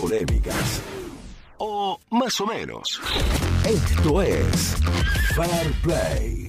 polémicas. O más o menos. Esto es Fair Play.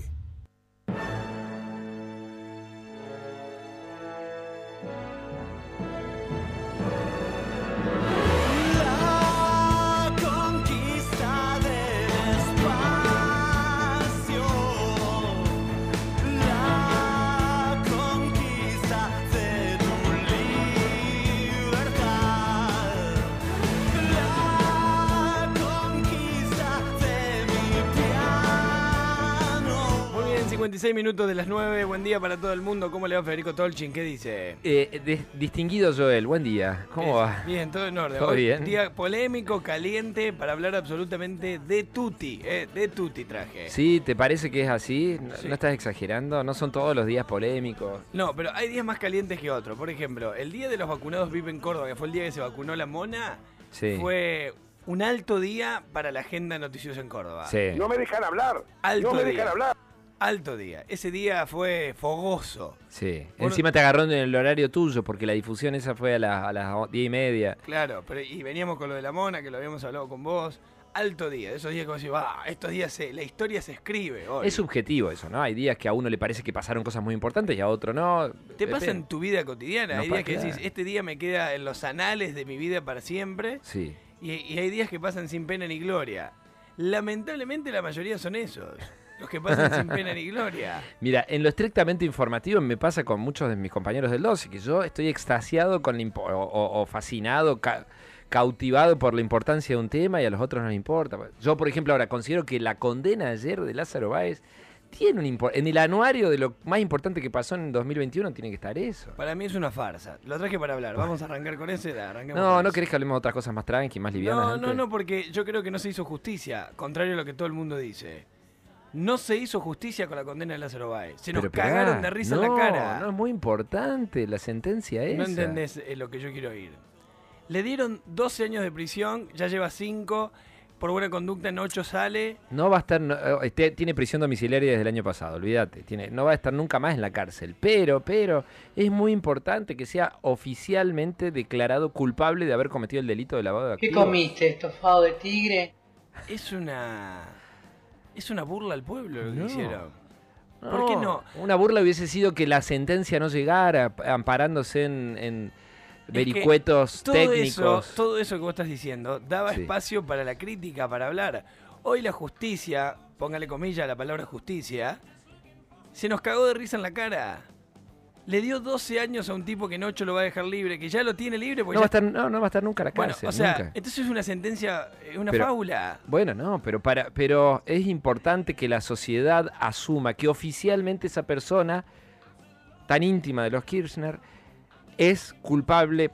56 minutos de las 9. Buen día para todo el mundo. ¿Cómo le va Federico Tolchin? ¿Qué dice? Eh, de- distinguido Joel, buen día. ¿Cómo va? Bien, todo en orden. Todo Hoy, bien. Día polémico, caliente, para hablar absolutamente de Tutti. Eh, de Tutti traje. ¿Sí? ¿Te parece que es así? ¿No, Sí. no estás exagerando? ¿No son todos los días polémicos? No, pero hay días más calientes que otros. Por ejemplo, el día de los vacunados vive en Córdoba, que fue el día que se vacunó la mona, Sí. fue un alto día para la agenda noticiosa en Córdoba. Sí. No me dejan hablar. Alto no me día. dejan hablar. Alto día. Ese día fue fogoso. Sí. Encima te agarró en el horario tuyo, porque la difusión esa fue a, las- a las diez y media. Claro, pero y veníamos con lo de la mona, que lo habíamos hablado con vos. Alto día, esos días que vos decís, va, estos días se, la historia se escribe hoy. Es subjetivo eso, ¿no? Hay días que a uno le parece que pasaron cosas muy importantes y a otro no. Te pasa en tu vida cotidiana. No hay días que decís, este día me queda en los anales de mi vida para siempre. Sí. Y, y hay días que pasan sin pena ni gloria. Lamentablemente la mayoría son esos. Los que pasan sin pena ni gloria. Mira, en lo estrictamente informativo me pasa con muchos de mis compañeros del 12, que yo estoy extasiado con la o, o- fascinado, ca- cautivado por la importancia de un tema y a los otros no les importa. Yo, por ejemplo, ahora considero que la condena ayer de Lázaro Báez tiene un En el anuario de lo más importante que pasó en 2021 tiene que estar eso. Para mí es una farsa. Lo traje para hablar. Vamos a arrancar con ese. No, no querés que hablemos de otras cosas más tranqui, más livianas. No, no, no, porque yo creo que no se hizo justicia, contrario a lo que todo el mundo dice. No se hizo justicia con la condena de Lázaro Báez. Se nos Pero, cagaron de risa en no, la cara. No, es muy importante la sentencia esa. No entendés eh, lo que yo quiero oír. Le dieron 12 años de prisión, ya lleva 5. Por buena conducta en 8 sale. No va a estar, no, eh, este- tiene prisión domiciliaria desde el año pasado, olvídate. Tiene, no va a estar nunca más en la cárcel. Pero, pero, es muy importante que sea oficialmente declarado culpable de haber cometido el delito de lavado de ¿Qué activos. comiste? ¿Estofado de tigre? Es una. Es una burla al pueblo lo que No. hicieron. ¿Por qué no? Una burla hubiese sido que la sentencia no llegara amparándose en, en que vericuetos Todo técnicos. eso, todo eso que vos estás diciendo daba Sí. espacio para la crítica, para hablar. Hoy la justicia, póngale comillas a la palabra justicia, se nos cagó de risa en la cara. Le dio 12 años a un tipo que en 8 lo va a dejar libre, que ya lo tiene libre. Porque no, va a estar, no, no va a estar nunca en la bueno, cárcel. o sea, nunca. entonces es una sentencia, eh, una Pero- fábula. Bueno, no, pero para, pero es importante que la sociedad asuma que oficialmente esa persona tan íntima de los Kirchner es culpable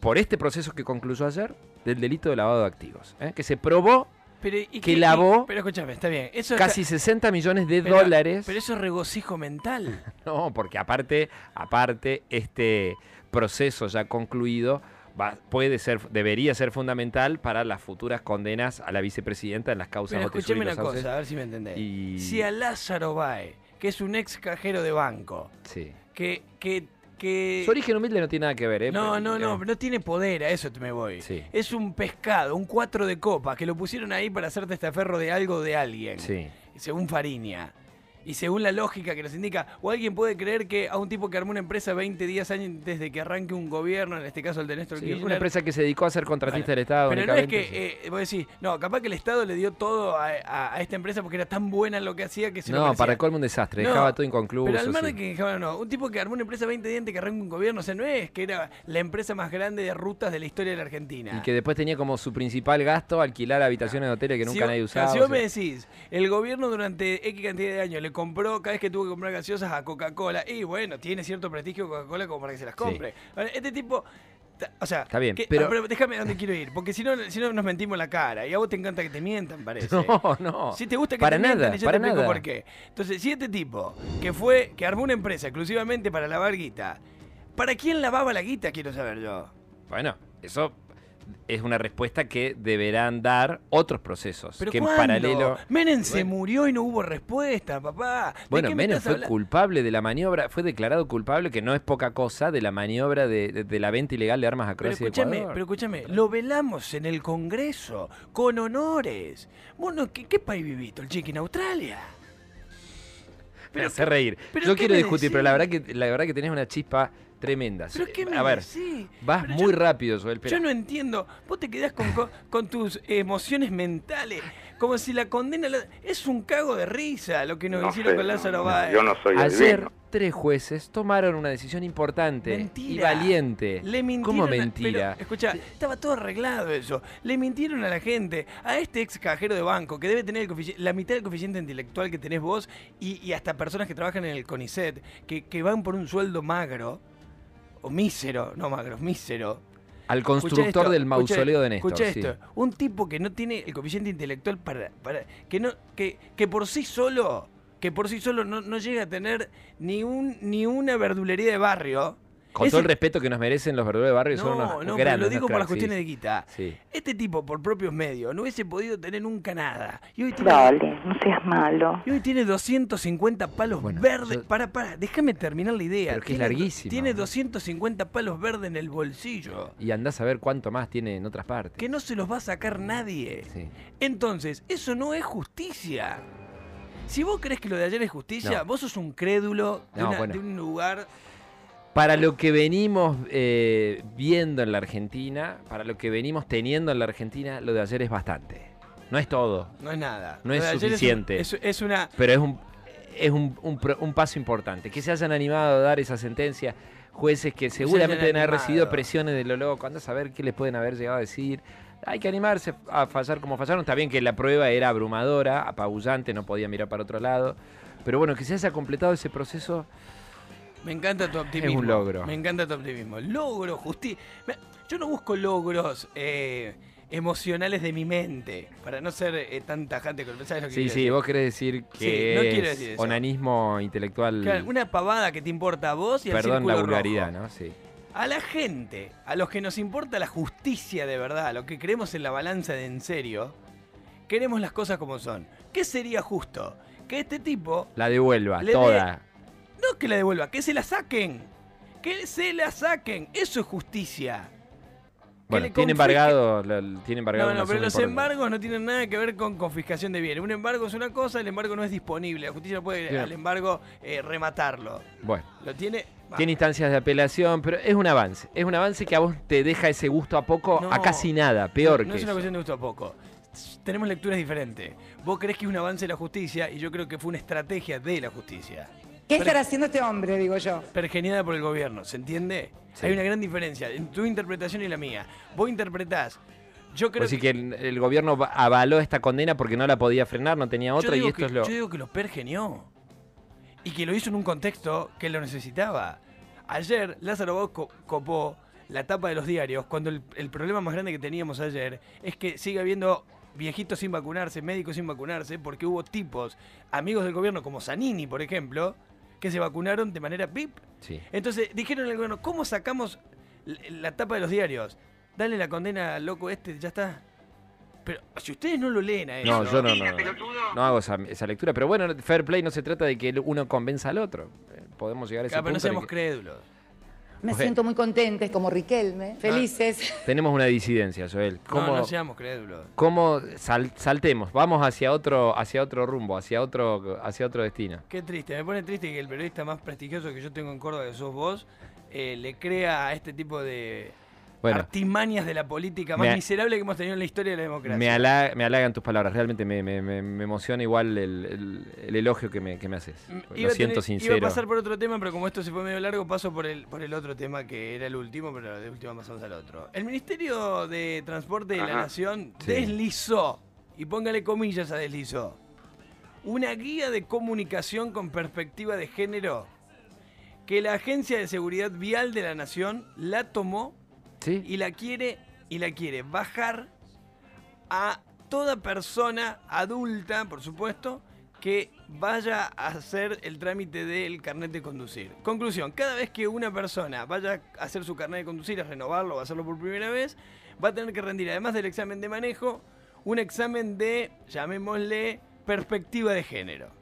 por este proceso que concluyó ayer del delito de lavado de activos, ¿eh? que se probó Pero, ¿y que lavó pero escúchame, está bien. Eso casi está- 60 millones de pero- dólares. Pero eso es regocijo mental. No, porque aparte, aparte, este proceso ya concluido va- puede ser, debería ser fundamental para las futuras condenas a la vicepresidenta en las causas Pero escúchame una Sauces. cosa, a ver si me entendés. Y- Si a Lázaro Bae, que es un ex cajero de banco, Sí. que, que, que Su origen humilde no tiene nada que ver, ¿eh? No, no, no, no tiene poder, a eso me voy. Sí. Es un pescado, un cuatro de copa, que lo pusieron ahí para hacer testaferro de algo de alguien. Sí. Según Fariña. Y según la lógica que nos indica, o alguien puede creer que a un tipo que armó una empresa 20 días antes de que arranque un gobierno, en este caso el de Néstor Sí, Kirchner, una empresa que se dedicó a ser contratista Bueno, del Estado. Pero no es que, eh, vos decís, no, capaz que el Estado le dio todo a, a- a esta empresa porque era tan buena en lo que hacía que se No, para el colmo un desastre, No, dejaba todo inconcluso. Pero al mar de sí. que dejaba, no, un tipo que armó una empresa 20 días antes que arranque un gobierno, o sea, no es que era la empresa más grande de rutas de la historia de la Argentina. Y que después tenía como su principal gasto alquilar habitaciones de hoteles que nunca si, nadie usaba. Si o vos me decís, el gobierno durante X cantidad de años le compró, cada vez que tuvo que comprar gaseosas a Coca-Cola, y bueno, tiene cierto prestigio Coca-Cola como para que se las compre. Este tipo. O sea, Está bien, que- pero- pero déjame dónde quiero ir, porque si no, si no nos mentimos la cara, y a vos te encanta que te mientan, parece. No, no. Si te gusta que para te mientan, nada, y yo para te nada. por qué. Entonces, si este tipo, que fue, que armó una empresa exclusivamente para lavar guita, ¿para quién lavaba la guita? Quiero saber yo. Bueno, eso es una respuesta que deberán dar otros procesos. ¿Pero que en paralelo. Menem se Bueno. murió y no hubo respuesta, papá. ¿De Bueno, Menem fue hablando? culpable de la maniobra, fue declarado culpable, que no es poca cosa, de la maniobra de, de- de la venta ilegal de armas a Pero Croacia y escúchame, Ecuador. pero escúchame, lo velamos en el Congreso, con honores. Vos no, ¿qué, qué país vivís, el chiqui en Australia? Me hace reír. pero Yo ¿qué quiero discutir, pero la verdad que la verdad que tenés una chispa tremenda. ¿Pero qué me a ver, decís? vas Pero muy yo- rápido, Joel. Yo no entiendo. Vos te quedás con, con, con tus emociones mentales. Como si la condena. la- Es un cago de risa lo que nos No hicieron sé, con Lázaro no, Báez. yo no soy Ayer tres jueces tomaron una decisión importante y Mentira. valiente. Le mintieron. ¿Cómo mentira? pero, escucha, estaba todo arreglado eso. Le mintieron a la gente, a este ex cajero de banco que debe tener el la mitad del coeficiente intelectual que tenés vos y, y hasta personas que trabajan en el CONICET que, que van por un sueldo magro o mísero, no magro, mísero. Al constructor esto, del mausoleo de Néstor. Escucha sí. esto, un tipo que no tiene el coeficiente intelectual para, para que no que, que por sí solo que por sí solo no, no llega a tener ni un ni una verdulería de barrio. Con Es todo el respeto que nos merecen los verduleros de barrio, son no, unos no, pero grandes. lo ¿no? digo por las cuestiones sí. de guita. Sí. Este tipo, por propios medios, no hubiese podido tener nunca nada. Y hoy tiene, Dale, no seas malo. y hoy tiene 250 palos Bueno, verdes. yo- Para, para, déjame terminar la idea. Pero que es larguísimo. Tiene 250 palos verdes en el bolsillo. Y andás a ver cuánto más tiene en otras partes. Que no se los va a sacar nadie. Sí. Entonces, eso no es justicia. Si vos crees que lo de ayer es justicia, No. vos sos un crédulo de, No, una- bueno. de un lugar. Para lo que venimos eh, viendo en la Argentina, para lo que venimos teniendo en la Argentina, lo de ayer es bastante. No es todo, No es nada. No es un- suficiente. Es, es una. pero es un, es un, un un paso importante. Que se hayan animado a dar esa sentencia jueces que seguramente deben haber recibido presiones de lo loco, anda a saber qué les pueden haber llegado a decir. Hay que animarse a fallar como fallaron. Está bien que la prueba era abrumadora, apabullante, no podía mirar para otro lado. Pero bueno, que se haya completado ese proceso, Me encanta tu optimismo. logro. Me encanta tu optimismo. Logro, justicia. Yo no busco logros eh, emocionales de mi mente, para no ser eh, tan tajante con ¿sabes lo que Sí, quiero sí, decir? vos querés decir que Sí, no quiero es decir eso. onanismo intelectual. Claro, una pavada que te importa a vos y al Perdón círculo la rojo. vulgaridad, ¿no? Sí. A la gente, a los que nos importa la justicia de verdad, a los que creemos en la balanza de en serio, queremos las cosas como son. ¿Qué sería justo? Que este tipo, La devuelva, toda. No que la devuelva, que se la saquen. Que se la saquen. Eso es justicia. Bueno, tiene embargado, tiene embargado No, no, pero los embargos no tienen nada que ver con confiscación de bienes. Un embargo es una cosa, el embargo no es disponible. La justicia no puede al embargo eh, rematarlo. Bueno, Lo tiene. tiene instancias de apelación, pero es un avance. Es un avance que a vos te deja ese gusto a poco, No, a casi nada, peor no, no que es una eso. cuestión de gusto a poco. Tenemos lecturas diferentes. Vos crees que es un avance de la justicia y yo creo que fue una estrategia de la justicia. ¿Qué estará haciendo este hombre, digo yo? Pergeniada por el gobierno, ¿se entiende? Sí. Hay una gran diferencia en tu interpretación y la mía. Vos interpretás. Yo creo Así que el, el gobierno va- avaló esta condena porque no la podía frenar, no tenía otra y esto que, es lo... Yo digo que lo pergenió. Y que lo hizo en un contexto que lo necesitaba. Ayer Lázaro Bau co- copó la tapa de los diarios cuando el, el problema más grande que teníamos ayer es que sigue habiendo viejitos sin vacunarse, médicos sin vacunarse, porque hubo tipos, amigos del gobierno como Zanini, por ejemplo, que se vacunaron de manera PIP. Sí. Entonces dijeron al gobierno, ¿cómo sacamos la tapa de los diarios? Dale la condena al loco este, ya está. Pero si ustedes no lo leen a eso, No, yo no, no, no, no hago esa, esa lectura. Pero bueno, fair play no se trata de que uno convenza al otro. Eh, Podemos llegar a ese Claro, pero no punto. seamos que crédulos. Me siento muy contenta, como Riquelme, felices. tenemos una disidencia, Joel. ¿Cómo, No, no seamos crédulos. cómo sal- saltemos? Vamos hacia otro, hacia otro rumbo, hacia otro, hacia otro destino. Qué triste, me pone triste que el periodista más prestigioso que yo tengo en Córdoba, que sos vos, eh, le crea a este tipo de Bueno, artimañas de la política más miserable que hemos tenido en la historia de la democracia. me, hala- me halagan tus palabras. Realmente me, me- me- me emociona igual el, el- el elogio que me, que me haces. Mm, Lo siento tener- sincero. Iba a pasar por otro tema, pero como esto se fue medio largo, paso por el, por el otro tema que era el último, pero de última pasamos al otro. El Ministerio de Transporte de la. Nación Sí. deslizó, y póngale comillas a deslizó, una guía de comunicación con perspectiva de género que la Agencia de Seguridad Vial de la Nación la tomó Y la quiere y la quiere bajar a toda persona adulta, por supuesto, que vaya a hacer el trámite del carnet de conducir. Conclusión, cada vez que una persona vaya a hacer su carnet de conducir, a renovarlo o a hacerlo por primera vez, va a tener que rendir, además del examen de manejo, un examen de, llamémosle, perspectiva de género.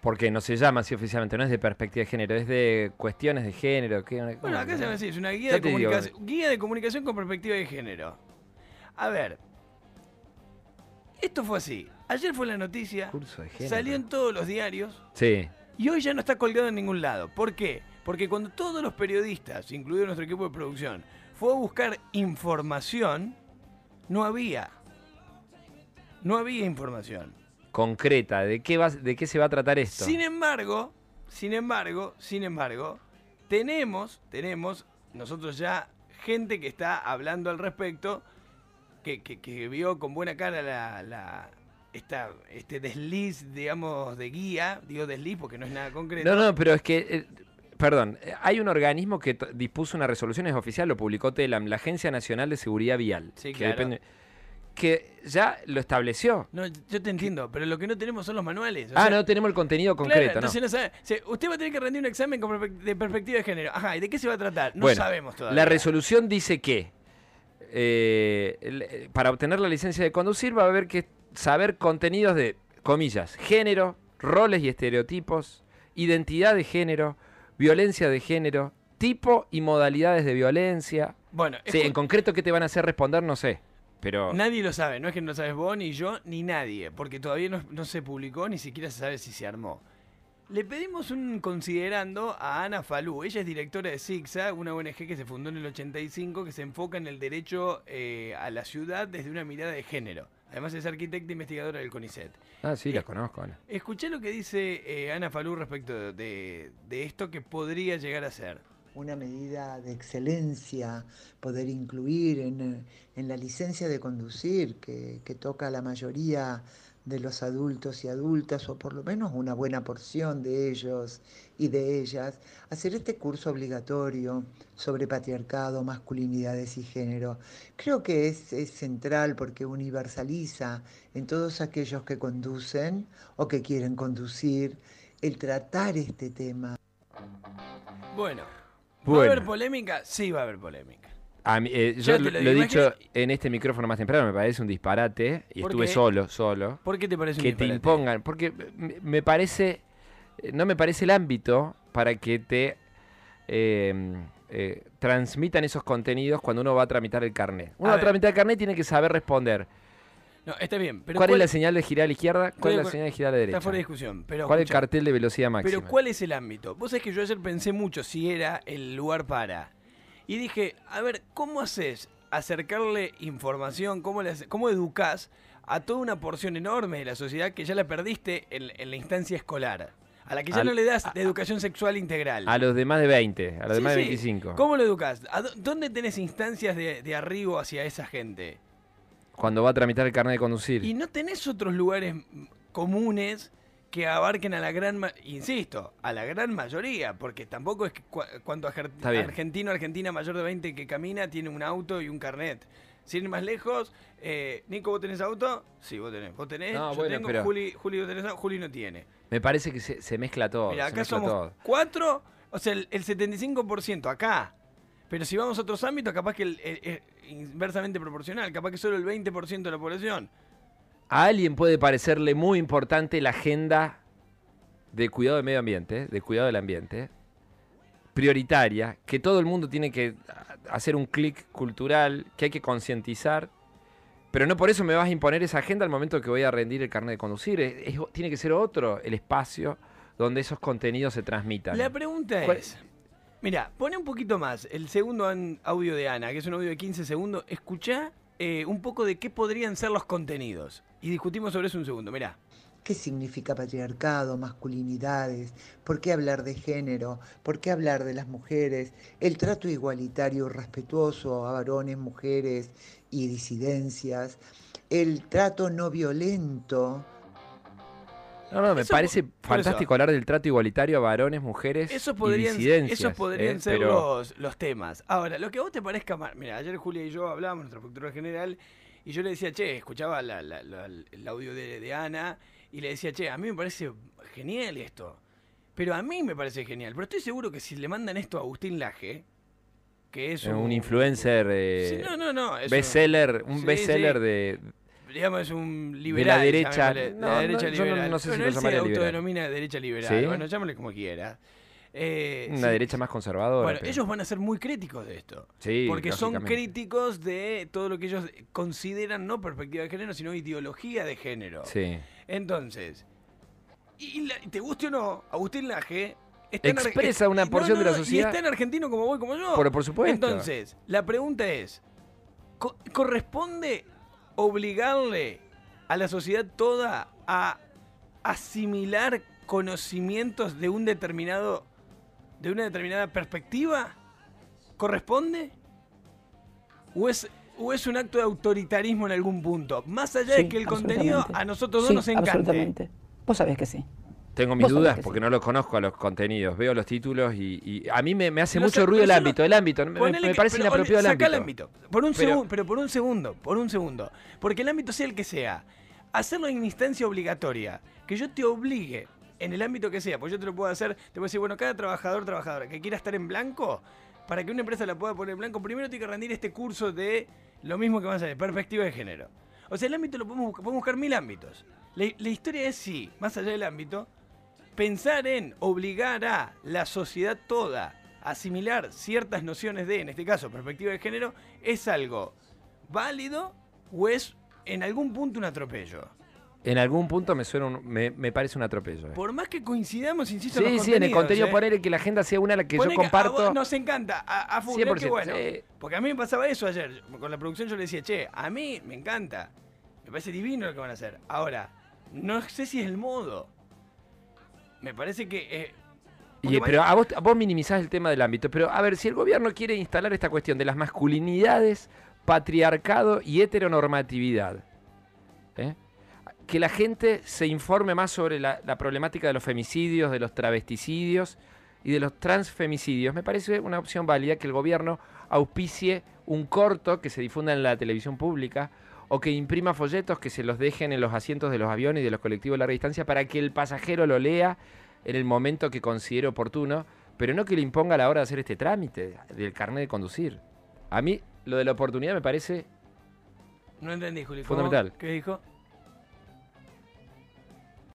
Porque no se llama así oficialmente, no es de perspectiva de género, es de cuestiones de género. ¿qué- Bueno, acá se llama así, es una guía de, digo. comunicación, guía de comunicación con perspectiva de género. A ver, esto fue así. Ayer fue la noticia, Curso de género. salió en todos los diarios Sí. y hoy ya no está colgado en ningún lado. ¿Por qué? Porque cuando todos los periodistas, incluido nuestro equipo de producción, fue a buscar información, no había. No había información. Concreta, ¿de qué, va, ¿de qué se va a tratar esto? Sin embargo, sin embargo, sin embargo, tenemos, tenemos, nosotros ya, gente que está hablando al respecto, que, que- que vio con buena cara la, la- esta, este desliz, digamos, de guía, digo desliz porque no es nada concreto. No, no, pero es que, eh, perdón, hay un organismo que dispuso una resolución, es oficial, lo publicó TELAM, la Agencia Nacional de Seguridad Vial. Sí, que claro. depende- que ya lo estableció. No, yo te entiendo, pero lo que no tenemos son los manuales. o ah, sea, no tenemos el contenido claro, concreto, ¿no? entonces no sabe. O sea, usted va a tener que rendir un examen de perspectiva de género. Ajá, ¿y de qué se va a tratar? No Bueno, sabemos todavía. La resolución dice que eh, eh, para obtener la licencia de conducir va a haber que saber contenidos de, comillas, género, roles y estereotipos, identidad de género, violencia de género, tipo y modalidades de violencia. Bueno, Sí, en concreto, ¿qué te van a hacer responder? No sé. Pero Nadie lo sabe, no es que no lo sabes vos, ni yo, ni nadie, porque todavía no, no se publicó, ni siquiera se sabe si se armó. Le pedimos un considerando a Ana Falú. Ella es directora de SIGSA, una ONG que se fundó en el 85 que se enfoca en el derecho eh, a la ciudad desde una mirada de género. Además es arquitecta e investigadora del CONICET. Ah, sí, la conozco. Ana. Escuché lo que dice eh, Ana Falú respecto de, de esto que podría llegar a ser. Una medida de excelencia poder incluir en, en la licencia de conducir que, toca a la mayoría de los adultos y adultas, o por lo menos una buena porción de ellos y de ellas, hacer este curso obligatorio sobre patriarcado, masculinidades y género. Creo que es, es central porque universaliza en todos aquellos que conducen o que quieren conducir el tratar este tema. Bueno, ¿va a Bueno. haber polémica? Sí va a haber polémica. A mí, eh, yo lo, he dicho en este micrófono más temprano, me parece un disparate. Y ¿Por estuve qué? solo, solo. ¿Por qué te parece un que te disparate? impongan. Porque me- parece. No me parece el ámbito para que te eh, eh, transmitan esos contenidos cuando uno va a tramitar el carnet. Uno A va a tramitar el carnet y tiene que saber responder. No, está bien, pero ¿Cuál, es la señal de girar a la izquierda? ¿Cuál es la señal de girar a la derecha? Está fuera de discusión. Pero ¿Cuál es el cartel de velocidad máxima? Pero ¿cuál es el ámbito? Vos sabés que yo ayer pensé mucho si era el lugar para. Y dije, a ver, ¿cómo haces acercarle información? ¿Cómo, le cómo educás a toda una porción enorme de la sociedad que ya la perdiste en, en la instancia escolar? A la que ya Al- no le das de educación sexual integral. A los de más de 20, a los de Sí, más de sí. 25. ¿Cómo lo dó- ¿Dónde tenés instancias de, de arribo hacia esa gente? Cuando va a tramitar el carnet de conducir. Y no tenés otros lugares comunes que abarquen a la gran, insisto, a la gran mayoría, porque tampoco es que cua- cuanto argentino, argentina mayor de 20 que camina tiene un auto y un carnet. Sin ir más lejos, eh, Nico, ¿vos tenés auto? Sí, vos tenés. ¿Vos tenés? No, Yo bueno, tengo. pero- Juli, Juli, ¿vos tenés auto? Juli no tiene. Me parece que se, se mezcla todo. Mira, se acá mezcla somos todo. cuatro, o sea, el, el 75% acá. Pero si vamos a otros ámbitos, capaz que es inversamente proporcional, capaz que solo el 20% de la población. A alguien puede parecerle muy importante la agenda de cuidado del medio ambiente, de cuidado del ambiente, prioritaria, que todo el mundo tiene que hacer un clic cultural, que hay que concientizar, pero no por eso me vas a imponer esa agenda al momento que voy a rendir el carnet de conducir. Es- es- tiene que ser otro el espacio donde esos contenidos se transmitan. La pregunta ¿Cuál- es, mira, pone un poquito más el segundo audio de Ana, que es un audio de 15 segundos, escuchá eh, un poco de qué podrían ser los contenidos. Y discutimos sobre eso un segundo, mirá. ¿Qué significa patriarcado, masculinidades? ¿Por qué hablar de género? ¿Por qué hablar de las mujeres? El trato igualitario respetuoso a varones, mujeres y disidencias. El trato no violento. No, no, me Eso- parece fantástico hablar del trato igualitario a varones, mujeres Esos y podrían, disidencias. esos podrían ¿eh? ser Pero- los, los temas. Ahora, lo que a vos te parezca mal. Mira, ayer Julia y yo hablábamos, nuestra productora general, y yo le decía, che, escuchaba la- la- la- el audio de, de Ana, y le decía, che, a mí me parece genial esto. Pero a mí me parece genial. Pero estoy seguro que si le mandan esto a Agustín Laje, que es Eh, un influencer, eh, Sí, no, no, no. bestseller, un Sí, bestseller sí. de... digamos, es un liberal. derecha. de No, la no, derecha yo no- liberal. no sé si Bueno, lo él se llamaría liberal. autodenomina de derecha liberal. ¿Sí? Bueno, llámale como quiera. Eh, Una sí. derecha más conservadora. Bueno, pero- ellos van a ser muy críticos de esto. Sí, porque son críticos de todo lo que ellos consideran no perspectiva de género, sino ideología de género. Sí. Entonces, y la- te guste o no, Agustín Laje Expresa una no, porción de la no, sociedad. Y está en argentino como vos como yo. Por- por supuesto. Entonces, la pregunta es: ¿co- ¿corresponde obligarle a la sociedad toda a asimilar conocimientos de un determinado. de una determinada perspectiva? ¿Corresponde? ¿O es, o es un acto de autoritarismo en algún punto? Más allá de que el contenido a nosotros dos Sí, nos encante. absolutamente. Vos sabés que sí. Tengo mis dudas que porque sí. no los conozco a los contenidos. Veo los títulos y, y a mí me, me hace No mucho sé, ruido el ámbito. no- El ámbito, me, Ponele me que- parece pero, inapropiado el ámbito. el ámbito. Por un Pero- segundo, pero por un segundo, por un segundo. Porque el ámbito sea el que sea. Hacerlo en instancia obligatoria. Que yo te obligue, en el ámbito que sea, pues yo te lo puedo hacer, te puedo decir, bueno, cada trabajador, trabajadora que quiera estar en blanco, para que una empresa la pueda poner en blanco, primero tiene que rendir este curso de lo mismo que vamos a hacer, perspectiva de género. O sea, el ámbito lo podemos buscar, podemos buscar mil ámbitos. La, la historia es sí, más allá del ámbito, pensar en obligar a la sociedad toda a asimilar ciertas nociones de, en este caso, perspectiva de género, es algo válido o es en algún punto un atropello. En algún punto me suena un- me, me parece un atropello. eh. Por más que coincidamos, insisto, en Sí, los sí, en el contenido ¿eh? poner que la agenda sea una a la que Poné yo a comparto. vos nos encanta, a, a full, 100%, qué bueno. sí. Porque a mí me pasaba eso ayer. Con la producción yo le decía, che, a mí me encanta. Me parece divino lo que van a hacer. Ahora, no sé si es el modo. Me parece que... eh, Y, porque pero a vos, a vos minimizás el tema del ámbito. Pero a ver, si el gobierno quiere instalar esta cuestión de las masculinidades, patriarcado y heteronormatividad, ¿eh? que la gente se informe más sobre la, la problemática de los femicidios, de los travesticidios y de los transfemicidios, me parece una opción válida que el gobierno auspicie un corto que se difunda en la televisión pública o que imprima folletos que se los dejen en los asientos de los aviones y de los colectivos de larga distancia para que el pasajero lo lea en el momento que considere oportuno, pero no que le imponga a la hora de hacer este trámite del carnet de conducir. A mí lo de la oportunidad me parece No entendí, Juli. ¿cómo? Fundamental. ¿Qué dijo?